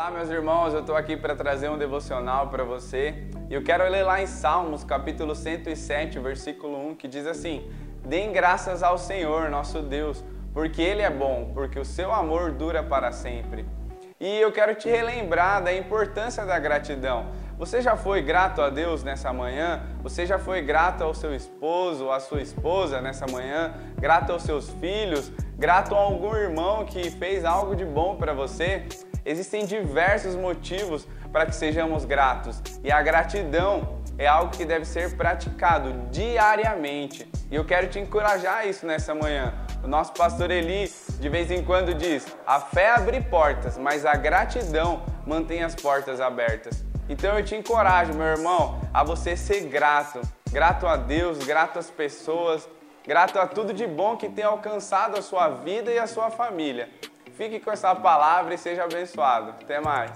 Olá, meus irmãos, eu estou aqui para trazer um devocional para você e eu quero ler lá em Salmos, capítulo 107, versículo 1, que diz assim: Deem graças ao Senhor, nosso Deus, porque Ele é bom, porque o seu amor dura para sempre. E eu quero te relembrar da importância da gratidão. Você já foi grato a Deus nessa manhã? Você já foi grato ao seu esposo à sua esposa nessa manhã? Grato aos seus filhos? Grato a algum irmão que fez algo de bom para você? Existem diversos motivos para que sejamos gratos e a gratidão é algo que deve ser praticado diariamente. E eu quero te encorajar a isso nessa manhã. O nosso pastor Eli de vez em quando diz: a fé abre portas, mas a gratidão mantém as portas abertas. Então eu te encorajo, meu irmão, a você ser grato. Grato a Deus, grato às pessoas, grato a tudo de bom que tem alcançado a sua vida e a sua família. Fique com essa palavra e seja abençoado. Até mais.